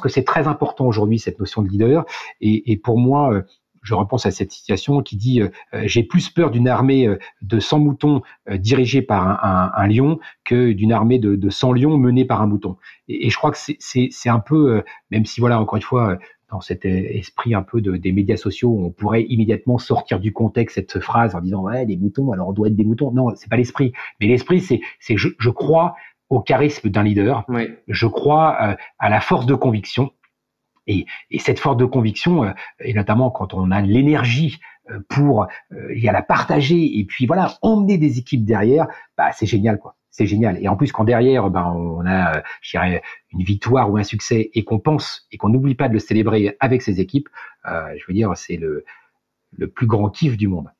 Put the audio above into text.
que c'est très important aujourd'hui cette notion de leader. Et, pour moi, euh, je repense à cette situation qui dit euh, j'ai plus peur d'une armée de 100 moutons dirigée par un, lion que d'une armée de, de 100 lions menée par un mouton. Et, je crois que c'est un peu, même si voilà encore une fois dans cet esprit un peu de, des médias sociaux, on pourrait immédiatement sortir du contexte cette phrase en disant ouais des moutons, alors on doit être des moutons. Non, c'est pas l'esprit. Mais l'esprit, c'est je crois au charisme d'un leader. Je crois euh, à la force de conviction. Et, et cette force de conviction, euh, et notamment quand on a l'énergie euh, pour y la partager et puis voilà emmener des équipes derrière, bah c'est génial quoi. C'est génial. Et en plus quand derrière, ben on a, je dirais, une victoire ou un succès et qu'on pense et qu'on n'oublie pas de le célébrer avec ses équipes, je veux dire c'est le le plus grand kiff du monde.